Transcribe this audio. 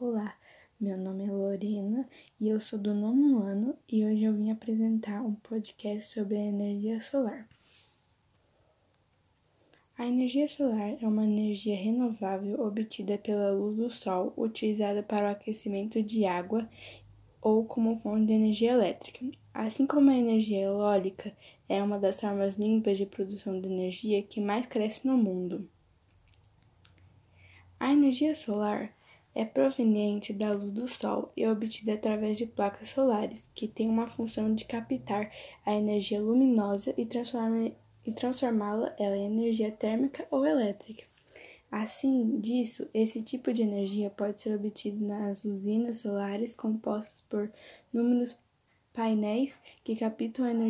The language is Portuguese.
Olá, meu nome é Lorena e eu sou do nono ano e hoje eu vim apresentar um podcast sobre a energia solar. A energia solar é uma energia renovável obtida pela luz do sol utilizada para o aquecimento de água ou como fonte de energia elétrica. Assim como a energia eólica é uma das formas limpas de produção de energia que mais cresce no mundo. A energia solar é proveniente da luz do Sol e é obtida através de placas solares, que têm uma função de captar a energia luminosa e, e transformá-la em energia térmica ou elétrica. Assim, disso, esse tipo de energia pode ser obtido nas usinas solares compostas por inúmeros painéis que captam a energia